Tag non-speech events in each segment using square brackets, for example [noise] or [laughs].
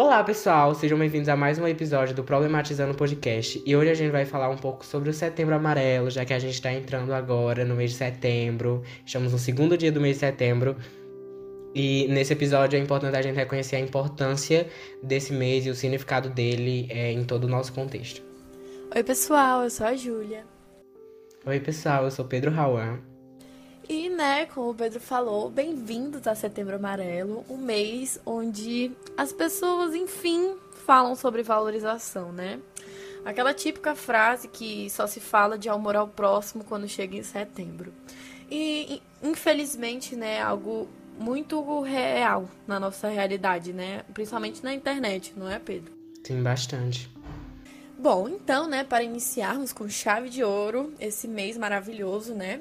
Olá, pessoal, sejam bem-vindos a mais um episódio do Problematizando Podcast. E hoje a gente vai falar um pouco sobre o Setembro Amarelo, já que a gente está entrando agora no mês de setembro. Estamos no segundo dia do mês de setembro. E nesse episódio é importante a gente reconhecer a importância desse mês e o significado dele é, em todo o nosso contexto. Oi, pessoal, eu sou a Júlia. Oi, pessoal, eu sou Pedro Rauan. E, né, como o Pedro falou, bem-vindos a Setembro Amarelo, um mês onde as pessoas, enfim, falam sobre valorização, né? Aquela típica frase que só se fala de amor ao próximo quando chega em setembro. E, infelizmente, né, algo muito real na nossa realidade, né? Principalmente na internet, não é, Pedro? Sim, bastante. Bom, então, né, para iniciarmos com chave de ouro esse mês maravilhoso, né,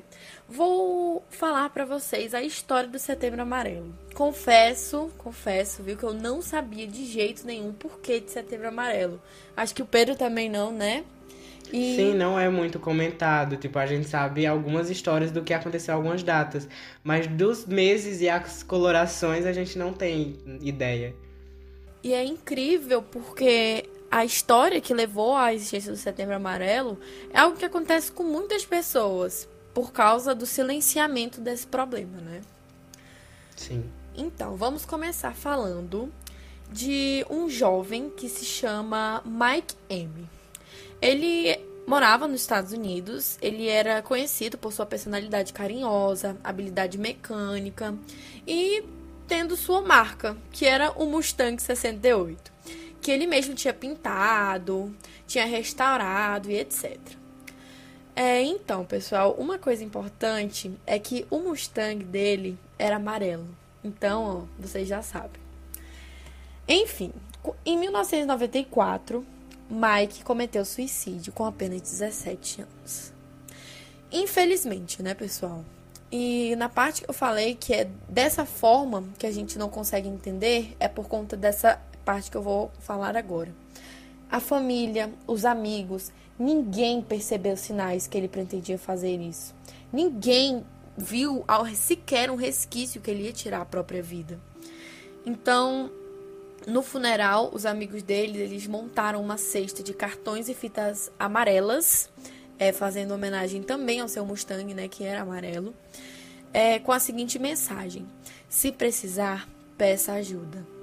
vou falar para vocês a história do Setembro Amarelo. Confesso, confesso, viu, que eu não sabia de jeito nenhum porquê de Setembro Amarelo. Acho que o Pedro também não, né? E... Sim, não é muito comentado. Tipo, a gente sabe algumas histórias do que aconteceu algumas datas. Mas dos meses e as colorações a gente não tem ideia. E é incrível porque a história que levou à existência do Setembro Amarelo é algo que acontece com muitas pessoas por causa do silenciamento desse problema, né? Sim. Então, vamos começar falando de um jovem que se chama Mike M. Ele morava nos Estados Unidos, ele era conhecido por sua personalidade carinhosa, habilidade mecânica e tendo sua marca, que era o Mustang 68 que ele mesmo tinha pintado, tinha restaurado e etc. É, então, pessoal, uma coisa importante é que o Mustang dele era amarelo. Então, ó, vocês já sabem. Enfim, em 1994, Mike cometeu suicídio com apenas 17 anos. Infelizmente, né, pessoal? E na parte que eu falei que é dessa forma que a gente não consegue entender, é por conta dessa parte que eu vou falar agora. A família, os amigos, ninguém percebeu sinais que ele pretendia fazer isso. Ninguém viu sequer um resquício que ele ia tirar a própria vida. Então, no funeral, os amigos dele, eles montaram uma cesta de cartões e fitas amarelas, é, fazendo homenagem também ao seu Mustang, né, que era amarelo, é, com a seguinte mensagem: se precisar, peça ajuda.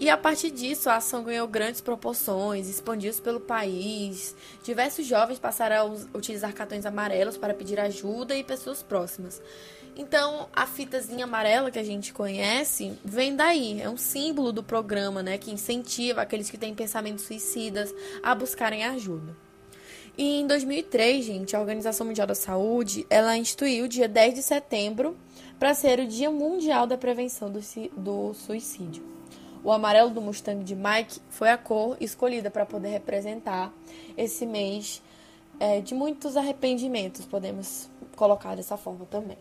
E a partir disso, a ação ganhou grandes proporções, expandiu-se pelo país. Diversos jovens passaram a utilizar cartões amarelos para pedir ajuda e pessoas próximas. Então, a fitazinha amarela que a gente conhece vem daí, é um símbolo do programa, né, que incentiva aqueles que têm pensamentos suicidas a buscarem ajuda. E em 2003, gente, a Organização Mundial da Saúde, ela instituiu o dia 10 de setembro para ser o Dia Mundial da Prevenção do, do Suicídio. O amarelo do Mustang de Mike foi a cor escolhida para poder representar esse mês é, de muitos arrependimentos, podemos colocar dessa forma também.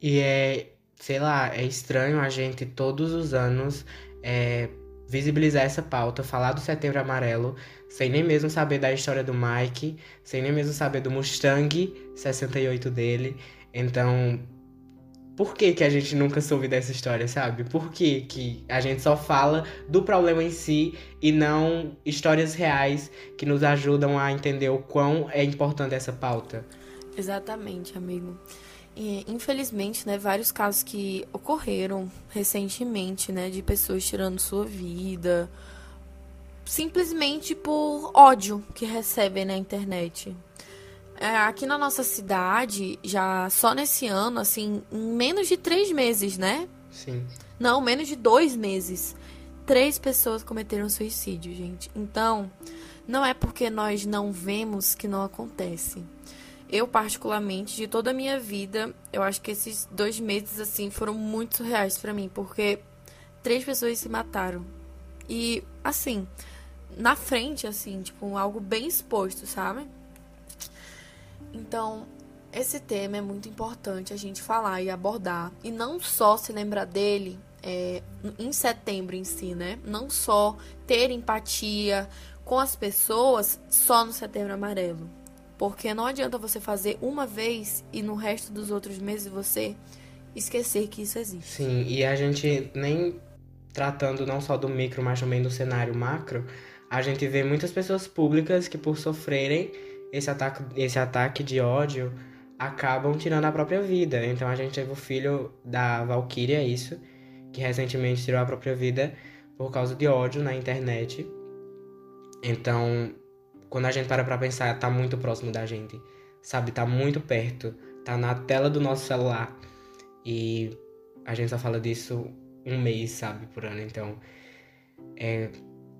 E é, sei lá, é estranho a gente todos os anos é, visibilizar essa pauta, falar do Setembro Amarelo, sem nem mesmo saber da história do Mike, sem nem mesmo saber do Mustang 68 dele. Então, por que, que a gente nunca soube dessa história, sabe? Por que, que a gente só fala do problema em si e não histórias reais que nos ajudam a entender o quão é importante essa pauta? Exatamente, amigo. E, infelizmente, né, vários casos que ocorreram recentemente, né, de pessoas tirando sua vida simplesmente por ódio que recebem na internet. É, aqui na nossa cidade, já só nesse ano, assim, em menos de três meses, né? Sim. Não, menos de dois meses. Três pessoas cometeram suicídio, gente. Então, não é porque nós não vemos que não acontece. Eu, particularmente, de toda a minha vida, eu acho que esses dois meses, assim, foram muito surreais para mim, porque três pessoas se mataram. E, assim, na frente, assim, tipo, algo bem exposto, sabe? Então, esse tema é muito importante a gente falar e abordar. E não só se lembrar dele é, em setembro em si, né? Não só ter empatia com as pessoas só no setembro amarelo. Porque não adianta você fazer uma vez e no resto dos outros meses você esquecer que isso existe. Sim, e a gente nem tratando não só do micro, mas também do cenário macro, a gente vê muitas pessoas públicas que, por sofrerem esse ataque, esse ataque de ódio, acabam tirando a própria vida. Então a gente teve o filho da Valkyria, isso, que recentemente tirou a própria vida por causa de ódio na internet. Então, quando a gente para pra pensar, tá muito próximo da gente, sabe? Tá muito perto, tá na tela do nosso celular. E a gente só fala disso um mês, sabe, por ano. Então, é,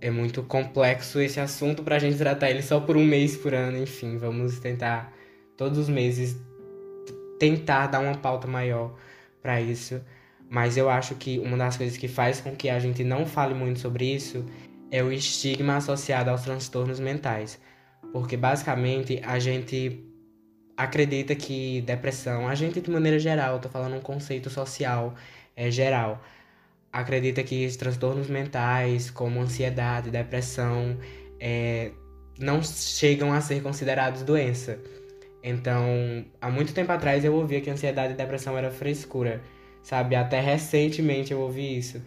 é muito complexo esse assunto pra gente tratar ele só por um mês por ano. Enfim, vamos tentar todos os meses tentar dar uma pauta maior para isso. Mas eu acho que uma das coisas que faz com que a gente não fale muito sobre isso é o estigma associado aos transtornos mentais. Porque basicamente a gente acredita que depressão, a gente de maneira geral, tô falando um conceito social é, geral, acredita que os transtornos mentais, como ansiedade, depressão, é, não chegam a ser considerados doença. Então, há muito tempo atrás eu ouvia que ansiedade e depressão era frescura, sabe? Até recentemente eu ouvi isso.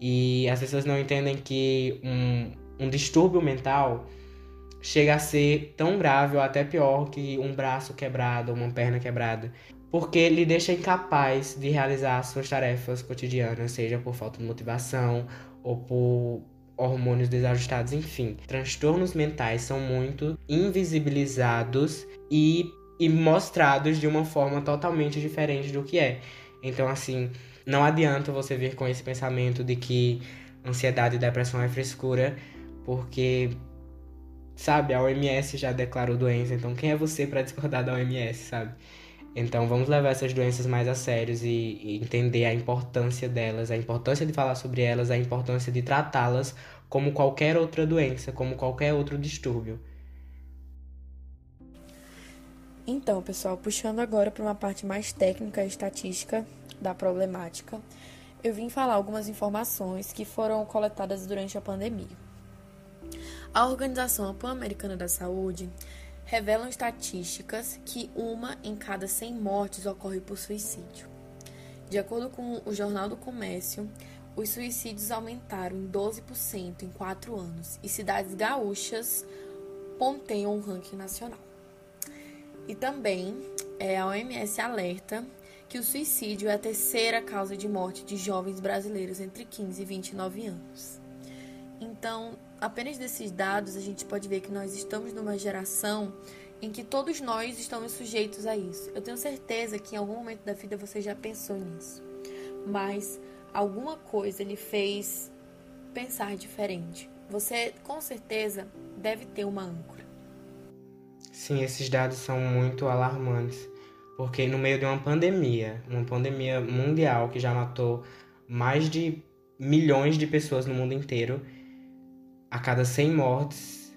E as pessoas não entendem que um, um distúrbio mental chega a ser tão grave ou até pior que um braço quebrado, uma perna quebrada porque lhe deixa incapaz de realizar suas tarefas cotidianas, seja por falta de motivação ou por hormônios desajustados, enfim. Transtornos mentais são muito invisibilizados e, e mostrados de uma forma totalmente diferente do que é. Então, assim, não adianta você vir com esse pensamento de que ansiedade e depressão é frescura, porque sabe, a OMS já declarou doença, então quem é você para discordar da OMS, sabe? Então vamos levar essas doenças mais a sérios e, e entender a importância delas, a importância de falar sobre elas, a importância de tratá-las como qualquer outra doença, como qualquer outro distúrbio. Então, pessoal, puxando agora para uma parte mais técnica e estatística da problemática, eu vim falar algumas informações que foram coletadas durante a pandemia. A Organização Pan-Americana da Saúde revelam estatísticas que uma em cada 100 mortes ocorre por suicídio. De acordo com o Jornal do Comércio, os suicídios aumentaram em 12% em quatro anos e cidades gaúchas ponteiam o ranking nacional. E também é, a OMS alerta que o suicídio é a terceira causa de morte de jovens brasileiros entre 15 e 29 anos. Então, apenas desses dados, a gente pode ver que nós estamos numa geração em que todos nós estamos sujeitos a isso. Eu tenho certeza que em algum momento da vida você já pensou nisso, mas alguma coisa lhe fez pensar diferente. Você com certeza deve ter uma âncora. Sim, esses dados são muito alarmantes, porque no meio de uma pandemia, uma pandemia mundial que já matou mais de milhões de pessoas no mundo inteiro, a cada 100 mortes,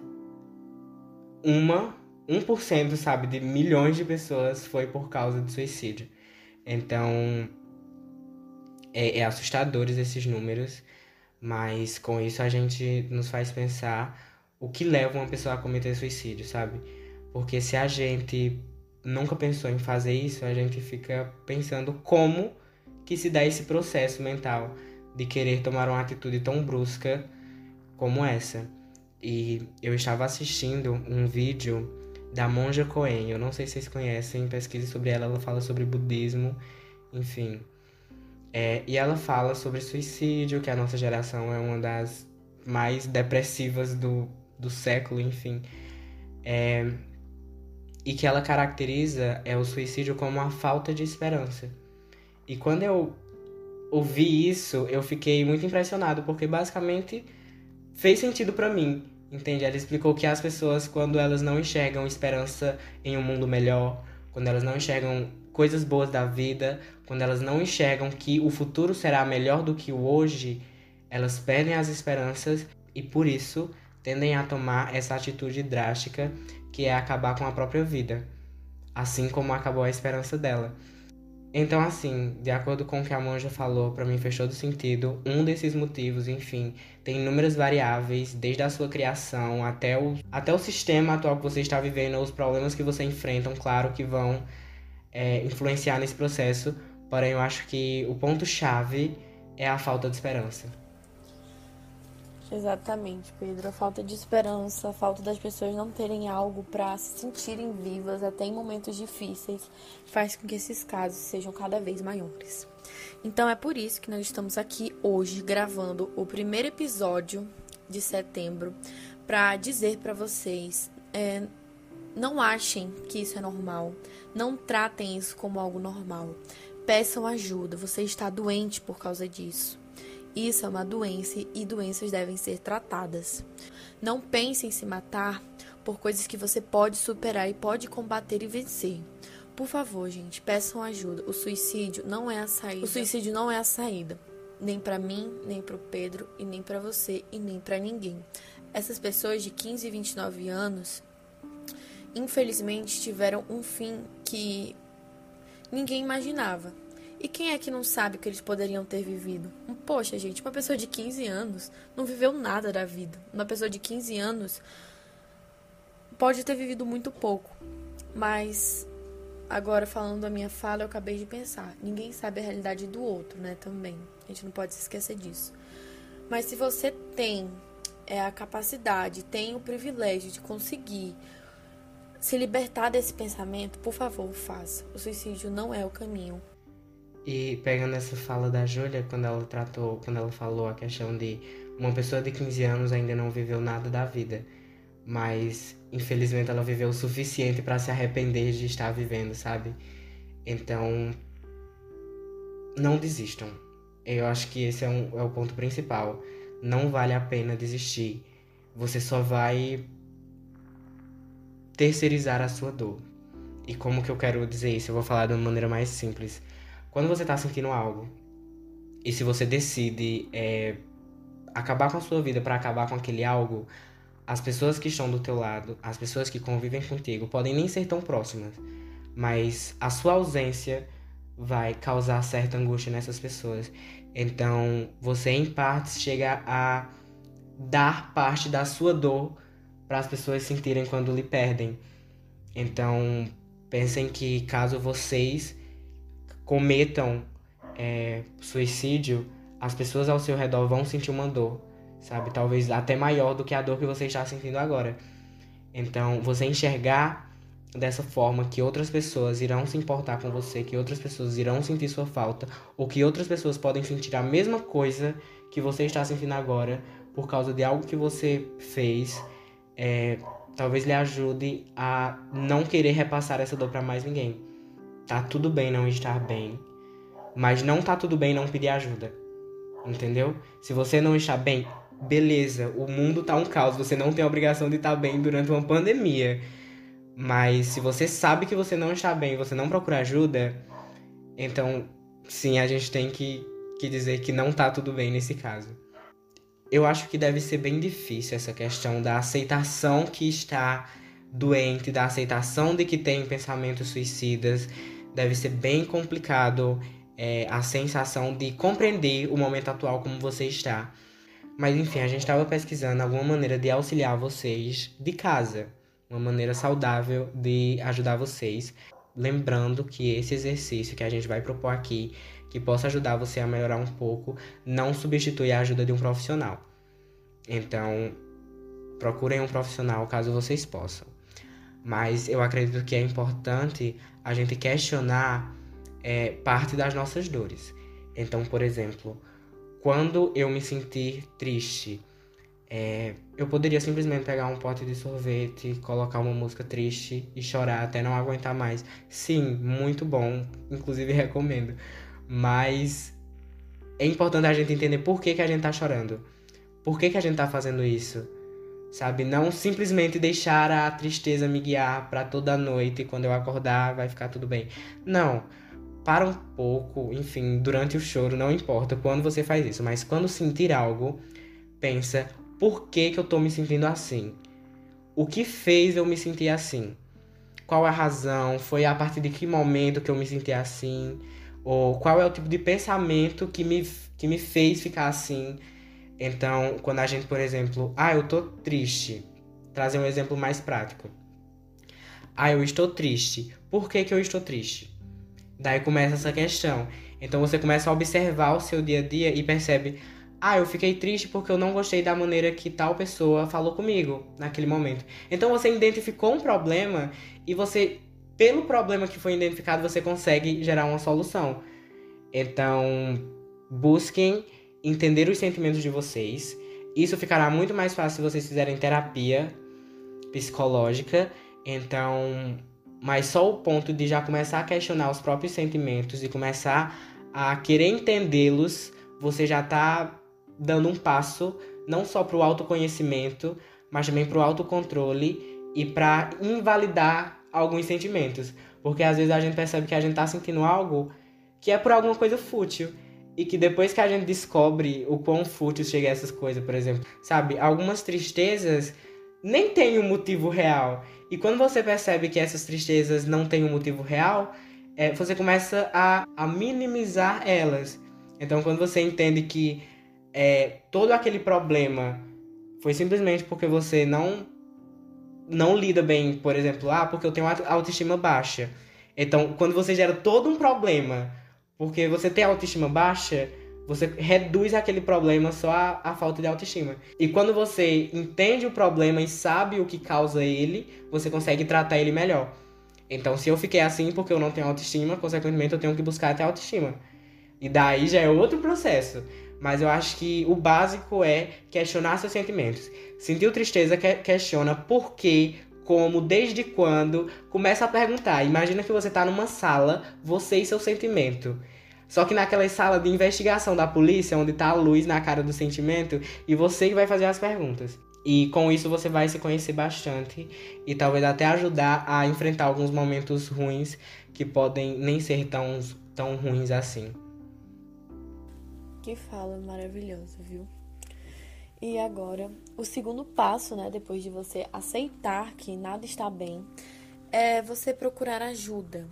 uma, 1%, sabe, de milhões de pessoas foi por causa de suicídio. Então, é, é assustadores esses números, mas com isso a gente nos faz pensar o que leva uma pessoa a cometer suicídio, sabe? Porque se a gente nunca pensou em fazer isso, a gente fica pensando como que se dá esse processo mental de querer tomar uma atitude tão brusca como essa. E eu estava assistindo um vídeo da Monja Coen. Eu não sei se vocês conhecem, pesquise sobre ela. Ela fala sobre budismo, enfim. É, e ela fala sobre suicídio, que a nossa geração é uma das mais depressivas do, do século, enfim. É, e que ela caracteriza é o suicídio como a falta de esperança. E quando eu ouvi isso, eu fiquei muito impressionado, porque basicamente fez sentido para mim, entende? Ela explicou que as pessoas, quando elas não enxergam esperança em um mundo melhor, quando elas não enxergam coisas boas da vida, quando elas não enxergam que o futuro será melhor do que o hoje, elas perdem as esperanças e por isso tendem a tomar essa atitude drástica que é acabar com a própria vida, assim como acabou a esperança dela. Então, assim, de acordo com o que a Monja falou, para mim fez todo sentido. Um desses motivos, enfim, tem inúmeras variáveis, desde a sua criação até o, até o sistema atual que você está vivendo, os problemas que você enfrenta, claro que vão é, influenciar nesse processo. Porém, eu acho que o ponto-chave é a falta de esperança. Exatamente, Pedro. A falta de esperança, a falta das pessoas não terem algo para se sentirem vivas até em momentos difíceis, faz com que esses casos sejam cada vez maiores. Então é por isso que nós estamos aqui hoje gravando o primeiro episódio de setembro para dizer para vocês: é, não achem que isso é normal, não tratem isso como algo normal. Peçam ajuda, você está doente por causa disso. Isso é uma doença e doenças devem ser tratadas. Não pense em se matar por coisas que você pode superar e pode combater e vencer. Por favor, gente, peçam ajuda. O suicídio não é a saída. O suicídio não é a saída, nem para mim, nem para o Pedro e nem para você e nem para ninguém. Essas pessoas de 15 e 29 anos, infelizmente, tiveram um fim que ninguém imaginava. E quem é que não sabe que eles poderiam ter vivido? Poxa, gente, uma pessoa de 15 anos não viveu nada da vida. Uma pessoa de 15 anos pode ter vivido muito pouco, mas agora falando da minha fala, eu acabei de pensar, ninguém sabe a realidade do outro, né, também. A gente não pode se esquecer disso. Mas se você tem é, a capacidade, tem o privilégio de conseguir se libertar desse pensamento, por favor, faça. O suicídio não é o caminho. E pegando essa fala da Júlia, quando ela tratou, quando ela falou a questão de uma pessoa de 15 anos ainda não viveu nada da vida, mas infelizmente ela viveu o suficiente para se arrepender de estar vivendo, sabe? Então, não desistam. Eu acho que esse é, um, é o ponto principal. Não vale a pena desistir. Você só vai terceirizar a sua dor. E como que eu quero dizer isso? Eu vou falar de uma maneira mais simples. Quando você tá sentindo algo, e se você decide é, acabar com a sua vida para acabar com aquele algo, as pessoas que estão do teu lado, as pessoas que convivem contigo, podem nem ser tão próximas, mas a sua ausência vai causar certa angústia nessas pessoas. Então, você em partes chega a dar parte da sua dor para as pessoas sentirem quando lhe perdem. Então, pensem que caso vocês cometam é, suicídio, as pessoas ao seu redor vão sentir uma dor, sabe? Talvez até maior do que a dor que você está sentindo agora. Então, você enxergar dessa forma que outras pessoas irão se importar com você, que outras pessoas irão sentir sua falta, ou que outras pessoas podem sentir a mesma coisa que você está sentindo agora por causa de algo que você fez, é, talvez lhe ajude a não querer repassar essa dor para mais ninguém. Tá tudo bem não estar bem, mas não tá tudo bem não pedir ajuda. Entendeu? Se você não está bem, beleza, o mundo tá um caos, você não tem a obrigação de estar bem durante uma pandemia. Mas se você sabe que você não está bem, você não procura ajuda, então sim, a gente tem que, que dizer que não tá tudo bem nesse caso. Eu acho que deve ser bem difícil essa questão da aceitação que está doente, da aceitação de que tem pensamentos suicidas, deve ser bem complicado é, a sensação de compreender o momento atual como você está. Mas enfim, a gente estava pesquisando alguma maneira de auxiliar vocês de casa, uma maneira saudável de ajudar vocês. Lembrando que esse exercício que a gente vai propor aqui, que possa ajudar você a melhorar um pouco, não substitui a ajuda de um profissional. Então, procurem um profissional caso vocês possam. Mas eu acredito que é importante a gente questionar é, parte das nossas dores. Então, por exemplo, quando eu me sentir triste, é, eu poderia simplesmente pegar um pote de sorvete, colocar uma música triste e chorar até não aguentar mais. Sim, muito bom, inclusive [laughs] recomendo. Mas é importante a gente entender por que, que a gente tá chorando. Por que, que a gente tá fazendo isso? Sabe? Não simplesmente deixar a tristeza me guiar para toda noite e quando eu acordar vai ficar tudo bem. Não. Para um pouco, enfim, durante o choro, não importa quando você faz isso, mas quando sentir algo, pensa: por que, que eu tô me sentindo assim? O que fez eu me sentir assim? Qual a razão? Foi a partir de que momento que eu me senti assim? Ou qual é o tipo de pensamento que me, que me fez ficar assim? Então, quando a gente, por exemplo, ah, eu tô triste, trazer um exemplo mais prático. Ah, eu estou triste. Por que, que eu estou triste? Daí começa essa questão. Então você começa a observar o seu dia a dia e percebe: Ah, eu fiquei triste porque eu não gostei da maneira que tal pessoa falou comigo naquele momento. Então você identificou um problema e você, pelo problema que foi identificado, você consegue gerar uma solução. Então, busquem entender os sentimentos de vocês. Isso ficará muito mais fácil se vocês fizerem terapia psicológica. Então, mas só o ponto de já começar a questionar os próprios sentimentos e começar a querer entendê-los, você já está dando um passo não só para o autoconhecimento, mas também para o autocontrole e para invalidar alguns sentimentos. Porque às vezes a gente percebe que a gente está sentindo algo que é por alguma coisa fútil. E que depois que a gente descobre o quão fútil chega a essas coisas, por exemplo, sabe? Algumas tristezas nem têm um motivo real. E quando você percebe que essas tristezas não têm um motivo real, é, você começa a, a minimizar elas. Então, quando você entende que é, todo aquele problema foi simplesmente porque você não não lida bem, por exemplo, ah, porque eu tenho autoestima baixa. Então, quando você gera todo um problema porque você tem autoestima baixa, você reduz aquele problema só à, à, falta de autoestima. E quando você entende o problema e sabe o que causa ele, você consegue tratar ele melhor. Então, se eu fiquei assim porque eu não tenho autoestima, consequentemente eu tenho que buscar até autoestima. E daí já é outro processo. Mas eu acho que o básico é questionar seus sentimentos. Sentiu tristeza, questiona por quê, como, desde quando, começa a perguntar. Imagina que você está numa sala, você e seu sentimento. Só que naquela sala de investigação da polícia, onde tá a luz na cara do sentimento, e você que vai fazer as perguntas. E com isso você vai se conhecer bastante e talvez até ajudar a enfrentar alguns momentos ruins que podem nem ser tão, tão ruins assim. Que fala maravilhosa, viu? E agora, o segundo passo, né, depois de você aceitar que nada está bem, é você procurar ajuda,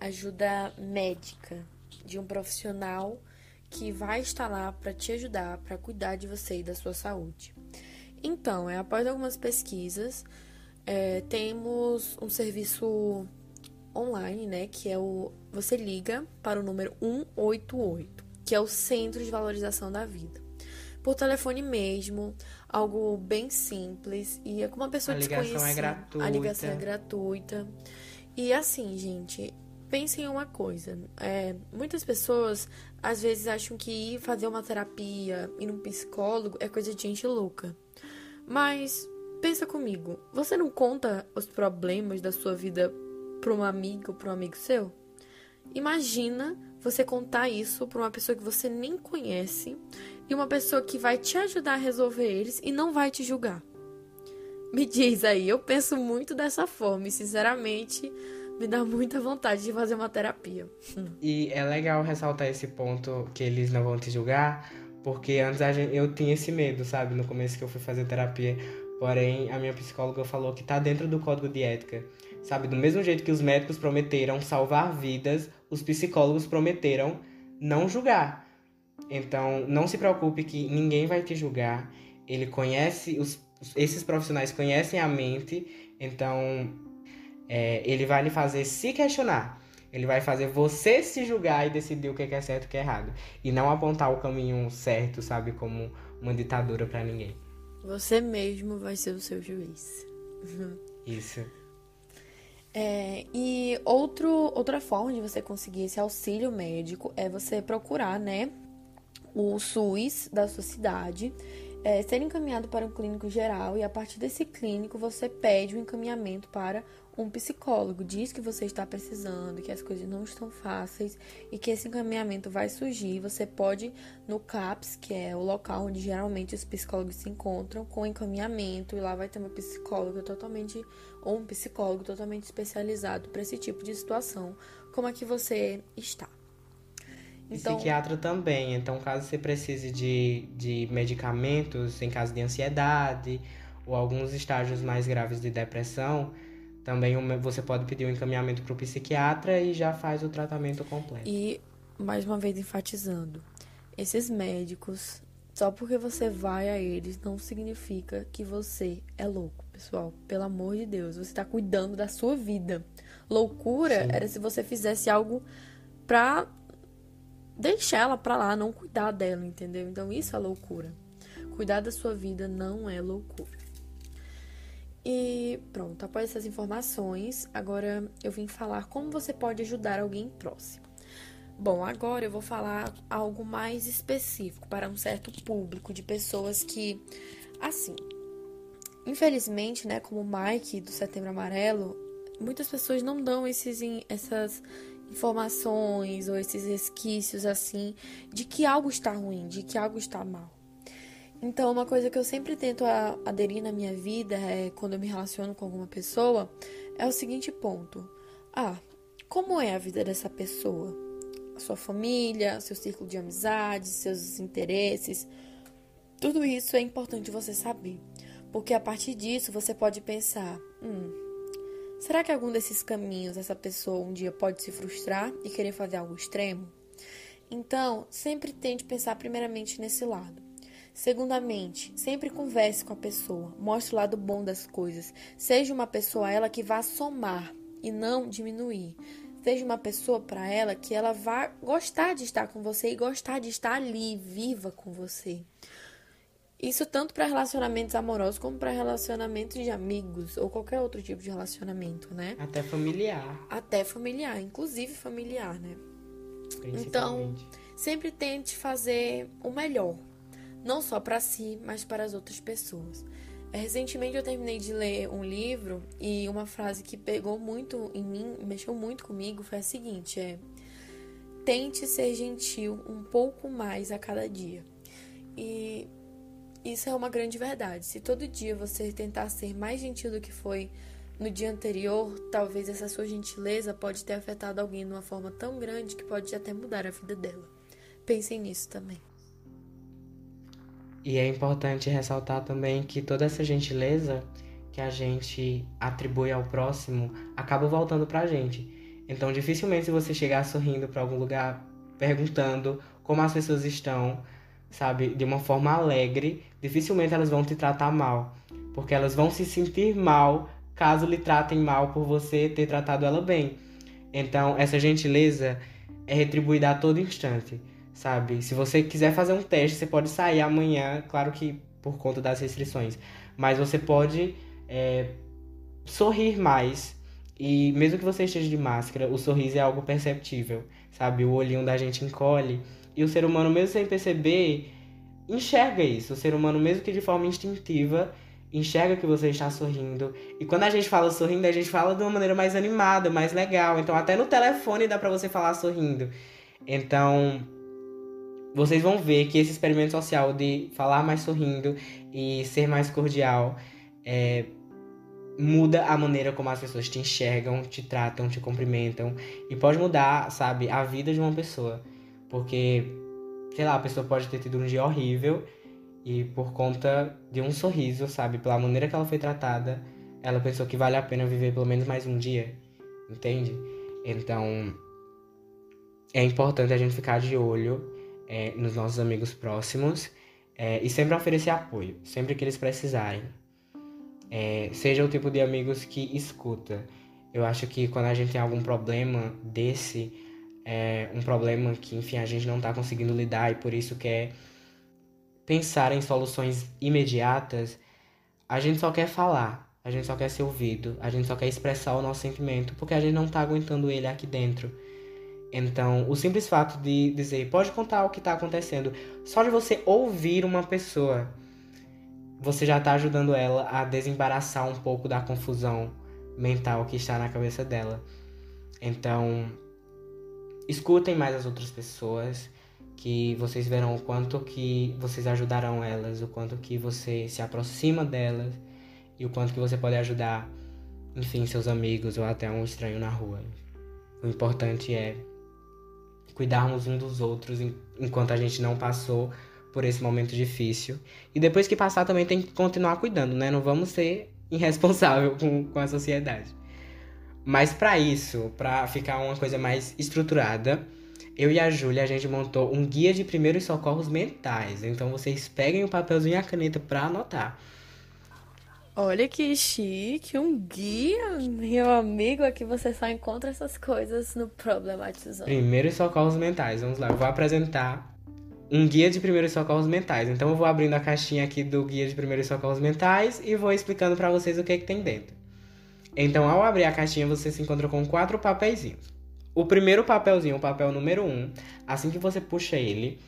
ajuda médica de um profissional que vai estar lá para te ajudar, para cuidar de você e da sua saúde. Então, é, após algumas pesquisas, é, temos um serviço online, né, que é o você liga para o número 188, que é o Centro de Valorização da Vida por telefone mesmo, algo bem simples e é com uma pessoa a desconhecida. ligação é gratuita. A ligação é gratuita. E assim, gente, pensem em uma coisa. É, muitas pessoas às vezes acham que ir fazer uma terapia, ir num psicólogo é coisa de gente louca. Mas pensa comigo, você não conta os problemas da sua vida para um amigo, para um amigo seu? Imagina você contar isso para uma pessoa que você nem conhece e uma pessoa que vai te ajudar a resolver eles e não vai te julgar. Me diz aí, eu penso muito dessa forma e sinceramente me dá muita vontade de fazer uma terapia. E é legal ressaltar esse ponto que eles não vão te julgar, porque antes gente, eu tinha esse medo, sabe, no começo que eu fui fazer terapia. Porém, a minha psicóloga falou que tá dentro do código de ética. Sabe, do mesmo jeito que os médicos prometeram salvar vidas, os psicólogos prometeram não julgar. Então, não se preocupe que ninguém vai te julgar. Ele conhece, os, esses profissionais conhecem a mente, então é, ele vai lhe fazer se questionar. Ele vai fazer você se julgar e decidir o que é certo e o que é errado. E não apontar o caminho certo, sabe, como uma ditadura para ninguém. Você mesmo vai ser o seu juiz. Isso. É, e outro, outra forma de você conseguir esse auxílio médico é você procurar, né, o SUS da sua cidade, é, ser encaminhado para um clínico geral e a partir desse clínico você pede o um encaminhamento para um psicólogo. Diz que você está precisando, que as coisas não estão fáceis e que esse encaminhamento vai surgir. Você pode no CAPS, que é o local onde geralmente os psicólogos se encontram, com encaminhamento e lá vai ter uma psicóloga totalmente ou um psicólogo totalmente especializado para esse tipo de situação. Como é que você está? Então... Psiquiatra também. Então, caso você precise de, de medicamentos em caso de ansiedade ou alguns estágios mais graves de depressão, também você pode pedir um encaminhamento para o psiquiatra e já faz o tratamento completo. E, mais uma vez enfatizando, esses médicos, só porque você vai a eles, não significa que você é louco, pessoal. Pelo amor de Deus, você está cuidando da sua vida. Loucura Sim. era se você fizesse algo pra deixar ela pra lá, não cuidar dela, entendeu? Então isso é loucura. Cuidar da sua vida não é loucura. E pronto, após essas informações, agora eu vim falar como você pode ajudar alguém próximo. Bom, agora eu vou falar algo mais específico para um certo público de pessoas que, assim, infelizmente, né, como o Mike do Setembro Amarelo, muitas pessoas não dão esses, essas informações ou esses resquícios assim de que algo está ruim, de que algo está mal. Então, uma coisa que eu sempre tento aderir na minha vida é quando eu me relaciono com alguma pessoa é o seguinte ponto: ah, como é a vida dessa pessoa? A sua família, seu círculo de amizades, seus interesses. Tudo isso é importante você saber, porque a partir disso você pode pensar: hum, será que algum desses caminhos essa pessoa um dia pode se frustrar e querer fazer algo extremo? Então, sempre tente pensar primeiramente nesse lado. Segundamente, sempre converse com a pessoa, mostre o lado bom das coisas. Seja uma pessoa ela que vá somar e não diminuir. Seja uma pessoa para ela que ela vá gostar de estar com você e gostar de estar ali, viva com você. Isso tanto para relacionamentos amorosos como para relacionamentos de amigos ou qualquer outro tipo de relacionamento, né? Até familiar. Até familiar, inclusive familiar, né? Então, sempre tente fazer o melhor não só para si, mas para as outras pessoas. É, recentemente eu terminei de ler um livro e uma frase que pegou muito em mim, mexeu muito comigo, foi a seguinte: é tente ser gentil um pouco mais a cada dia. E isso é uma grande verdade. Se todo dia você tentar ser mais gentil do que foi no dia anterior, talvez essa sua gentileza pode ter afetado alguém de uma forma tão grande que pode até mudar a vida dela. Pensem nisso também. E é importante ressaltar também que toda essa gentileza que a gente atribui ao próximo acaba voltando pra gente. Então, dificilmente se você chegar sorrindo para algum lugar perguntando como as pessoas estão, sabe, de uma forma alegre, dificilmente elas vão te tratar mal, porque elas vão se sentir mal caso lhe tratem mal por você ter tratado ela bem. Então, essa gentileza é retribuída a todo instante sabe? Se você quiser fazer um teste, você pode sair amanhã, claro que por conta das restrições, mas você pode é, sorrir mais. E mesmo que você esteja de máscara, o sorriso é algo perceptível, sabe? O olhinho da gente encolhe. E o ser humano, mesmo sem perceber, enxerga isso. O ser humano, mesmo que de forma instintiva, enxerga que você está sorrindo. E quando a gente fala sorrindo, a gente fala de uma maneira mais animada, mais legal. Então, até no telefone dá pra você falar sorrindo. Então, vocês vão ver que esse experimento social de falar mais sorrindo e ser mais cordial é, muda a maneira como as pessoas te enxergam, te tratam, te cumprimentam e pode mudar, sabe, a vida de uma pessoa. Porque, sei lá, a pessoa pode ter tido um dia horrível e por conta de um sorriso, sabe, pela maneira que ela foi tratada, ela pensou que vale a pena viver pelo menos mais um dia, entende? Então, é importante a gente ficar de olho é, nos nossos amigos próximos é, e sempre oferecer apoio, sempre que eles precisarem. É, seja o tipo de amigos que escuta. Eu acho que quando a gente tem algum problema desse, é, um problema que, enfim, a gente não está conseguindo lidar e por isso quer pensar em soluções imediatas, a gente só quer falar, a gente só quer ser ouvido, a gente só quer expressar o nosso sentimento, porque a gente não está aguentando ele aqui dentro. Então, o simples fato de dizer, pode contar o que está acontecendo, só de você ouvir uma pessoa, você já está ajudando ela a desembaraçar um pouco da confusão mental que está na cabeça dela. Então, escutem mais as outras pessoas, que vocês verão o quanto que vocês ajudarão elas, o quanto que você se aproxima delas e o quanto que você pode ajudar, enfim, seus amigos ou até um estranho na rua. O importante é cuidarmos um dos outros enquanto a gente não passou por esse momento difícil. E depois que passar também tem que continuar cuidando, né? Não vamos ser irresponsável com, com a sociedade. Mas para isso, para ficar uma coisa mais estruturada, eu e a Júlia a gente montou um guia de primeiros socorros mentais. Então vocês peguem o papelzinho e a caneta para anotar. Olha que chique, um guia, meu amigo. Aqui você só encontra essas coisas no Problematizando. Primeiros socorros mentais. Vamos lá, eu vou apresentar um guia de primeiros socorros mentais. Então eu vou abrindo a caixinha aqui do guia de primeiros socorros mentais e vou explicando para vocês o que, é que tem dentro. Então, ao abrir a caixinha, você se encontra com quatro papeizinhos. O primeiro papelzinho, o papel número um, assim que você puxa ele,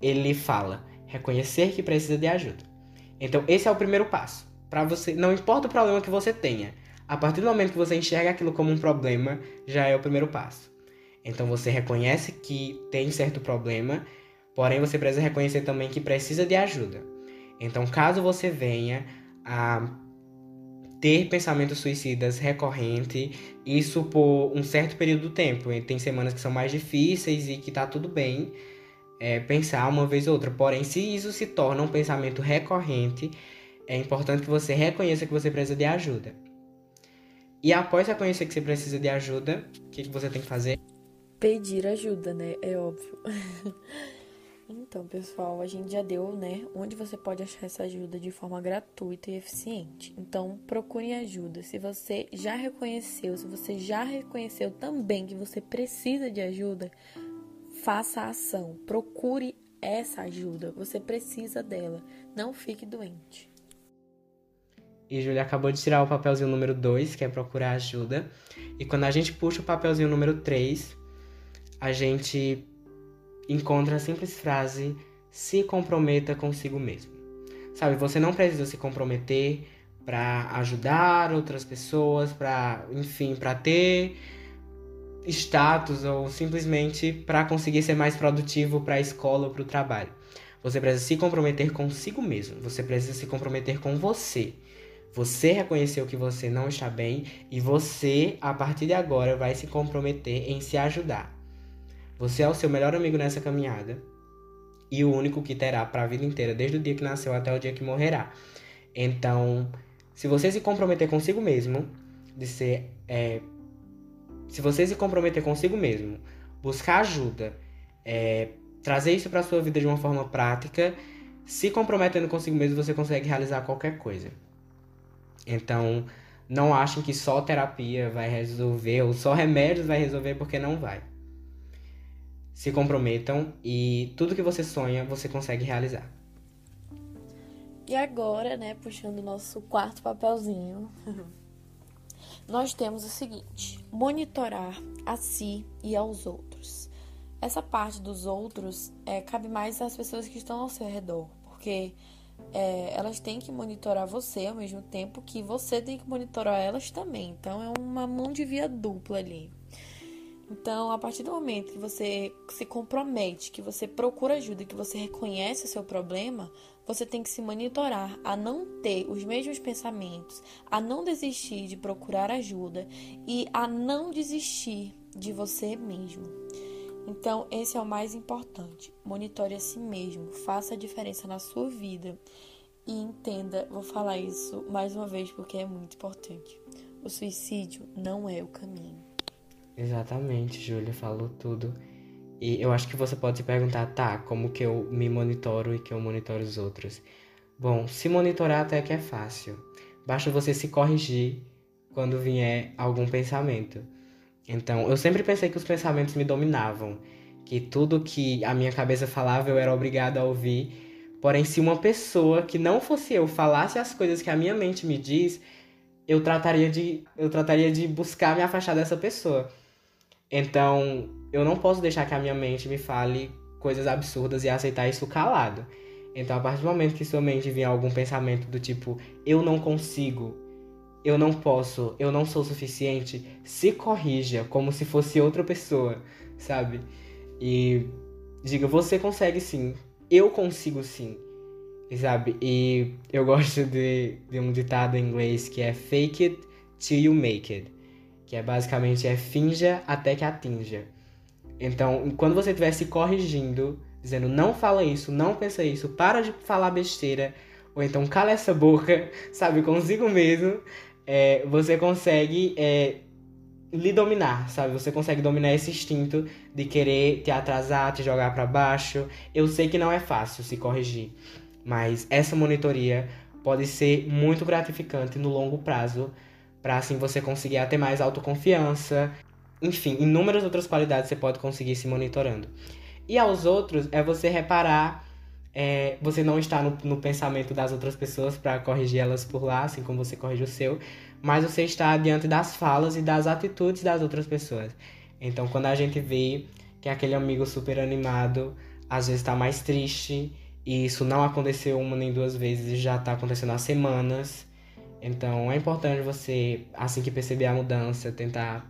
ele fala reconhecer que precisa de ajuda. Então, esse é o primeiro passo para você, não importa o problema que você tenha, a partir do momento que você enxerga aquilo como um problema, já é o primeiro passo. Então você reconhece que tem certo problema, porém você precisa reconhecer também que precisa de ajuda. Então, caso você venha a ter pensamentos suicidas recorrente, isso por um certo período do tempo. Tem semanas que são mais difíceis e que tá tudo bem é, pensar uma vez ou outra. Porém, se isso se torna um pensamento recorrente, é importante que você reconheça que você precisa de ajuda. E após reconhecer que você precisa de ajuda, o que, que você tem que fazer? Pedir ajuda, né? É óbvio. [laughs] então, pessoal, a gente já deu, né? Onde você pode achar essa ajuda de forma gratuita e eficiente. Então, procure ajuda. Se você já reconheceu, se você já reconheceu também que você precisa de ajuda, faça a ação. Procure essa ajuda. Você precisa dela. Não fique doente. E Júlia acabou de tirar o papelzinho número 2, que é procurar ajuda. E quando a gente puxa o papelzinho número 3, a gente encontra a simples frase: se comprometa consigo mesmo. Sabe, você não precisa se comprometer para ajudar outras pessoas, para, enfim, para ter status ou simplesmente para conseguir ser mais produtivo para a escola ou para o trabalho. Você precisa se comprometer consigo mesmo. Você precisa se comprometer com você. Você reconheceu que você não está bem e você, a partir de agora, vai se comprometer em se ajudar. Você é o seu melhor amigo nessa caminhada e o único que terá para a vida inteira, desde o dia que nasceu até o dia que morrerá. Então, se você se comprometer consigo mesmo, de ser. É, se você se comprometer consigo mesmo, buscar ajuda, é, trazer isso para sua vida de uma forma prática, se comprometendo consigo mesmo, você consegue realizar qualquer coisa. Então, não achem que só terapia vai resolver ou só remédios vai resolver porque não vai. Se comprometam e tudo que você sonha, você consegue realizar. E agora, né, puxando o nosso quarto papelzinho, [laughs] nós temos o seguinte: monitorar a si e aos outros. Essa parte dos outros é, cabe mais às pessoas que estão ao seu redor, porque é, elas têm que monitorar você ao mesmo tempo que você tem que monitorar elas também. Então é uma mão de via dupla ali. Então, a partir do momento que você se compromete, que você procura ajuda, que você reconhece o seu problema, você tem que se monitorar a não ter os mesmos pensamentos, a não desistir de procurar ajuda e a não desistir de você mesmo. Então, esse é o mais importante. Monitore a si mesmo, faça a diferença na sua vida e entenda, vou falar isso mais uma vez porque é muito importante. O suicídio não é o caminho. Exatamente, Júlia falou tudo. E eu acho que você pode se perguntar, tá, como que eu me monitoro e que eu monitoro os outros? Bom, se monitorar até que é fácil. Basta você se corrigir quando vier algum pensamento. Então, eu sempre pensei que os pensamentos me dominavam, que tudo que a minha cabeça falava eu era obrigado a ouvir. Porém, se uma pessoa que não fosse eu falasse as coisas que a minha mente me diz, eu trataria de eu trataria de buscar me afastar dessa pessoa. Então, eu não posso deixar que a minha mente me fale coisas absurdas e aceitar isso calado. Então, a partir do momento que sua mente vier algum pensamento do tipo, eu não consigo, eu não posso, eu não sou suficiente, se corrija como se fosse outra pessoa, sabe? E diga, você consegue sim, eu consigo sim, sabe? E eu gosto de, de um ditado em inglês que é fake it till you make it, que é basicamente é finja até que atinja. Então, quando você estiver se corrigindo, dizendo não fala isso, não pensa isso, para de falar besteira, ou então cala essa boca, [laughs] sabe, consigo mesmo, é, você consegue é, lhe dominar, sabe? Você consegue dominar esse instinto de querer te atrasar, te jogar para baixo. Eu sei que não é fácil se corrigir, mas essa monitoria pode ser muito gratificante no longo prazo, para assim você conseguir ter mais autoconfiança. Enfim, inúmeras outras qualidades você pode conseguir se monitorando. E aos outros é você reparar, é, você não está no, no pensamento das outras pessoas para corrigir elas por lá, assim como você corrige o seu, mas você está diante das falas e das atitudes das outras pessoas. Então, quando a gente vê que aquele amigo super animado às vezes está mais triste, e isso não aconteceu uma nem duas vezes, já está acontecendo há semanas. Então, é importante você, assim que perceber a mudança, tentar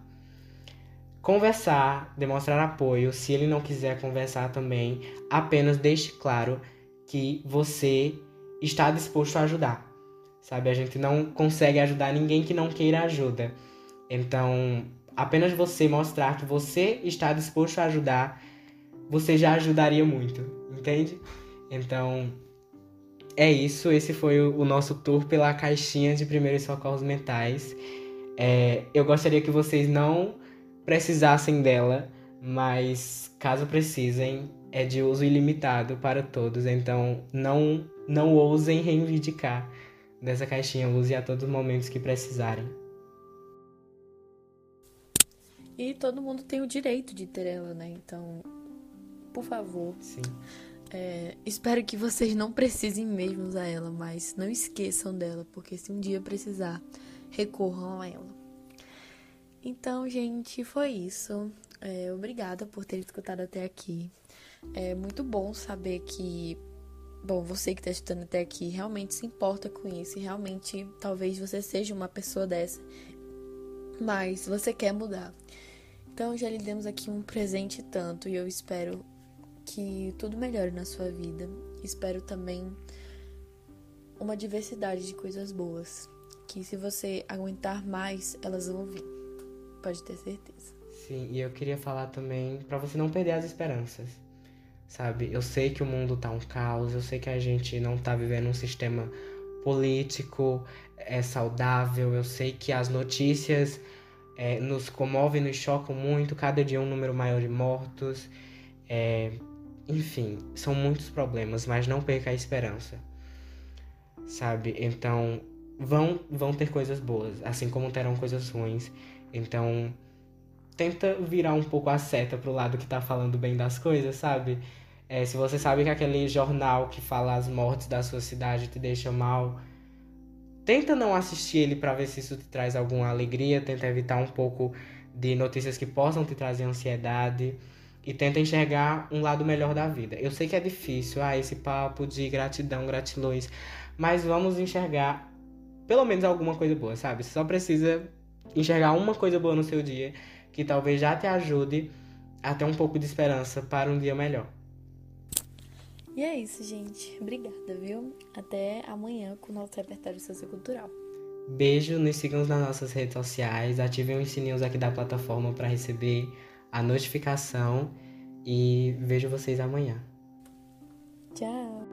conversar, demonstrar apoio. Se ele não quiser conversar também, apenas deixe claro que você está disposto a ajudar. Sabe, a gente não consegue ajudar ninguém que não queira ajuda. Então, apenas você mostrar que você está disposto a ajudar, você já ajudaria muito, entende? Então, é isso. Esse foi o nosso tour pela caixinha de primeiros socorros mentais. É, eu gostaria que vocês não precisassem dela, mas caso precisem, é de uso ilimitado para todos. Então, não, não ousem reivindicar dessa caixinha. Use a todos os momentos que precisarem. E todo mundo tem o direito de ter ela, né? Então, por favor. Sim. É, espero que vocês não precisem mesmo usar ela, mas não esqueçam dela, porque se um dia precisar, recorram a ela. Então, gente, foi isso. É, obrigada por ter escutado até aqui. É muito bom saber que, bom, você que está escutando até aqui realmente se importa com isso e realmente talvez você seja uma pessoa dessa, mas você quer mudar. Então, já lhe demos aqui um presente tanto e eu espero que tudo melhore na sua vida. Espero também uma diversidade de coisas boas. Que se você aguentar mais, elas vão vir. Pode ter certeza. Sim, e eu queria falar também para você não perder as esperanças. Sabe? Eu sei que o mundo tá um caos, eu sei que a gente não tá vivendo um sistema político é saudável, eu sei que as notícias é, nos comovem, nos chocam muito, cada dia um número maior de mortos. É, enfim, são muitos problemas, mas não perca a esperança. Sabe? Então, vão, vão ter coisas boas, assim como terão coisas ruins. Então, tenta virar um pouco a seta pro lado que tá falando bem das coisas, sabe? É, se você sabe que aquele jornal que fala as mortes da sua cidade te deixa mal, tenta não assistir ele para ver se isso te traz alguma alegria, tenta evitar um pouco de notícias que possam te trazer ansiedade e tenta enxergar um lado melhor da vida. Eu sei que é difícil, ah, esse papo de gratidão, gratilões, mas vamos enxergar pelo menos alguma coisa boa, sabe? Você só precisa enxergar uma coisa boa no seu dia que talvez já te ajude a ter um pouco de esperança para um dia melhor. E é isso, gente. Obrigada, viu? Até amanhã com o nosso repertório sociocultural. Beijo, nos sigam nas nossas redes sociais, ativem os sininhos aqui da plataforma para receber a notificação e vejo vocês amanhã. Tchau!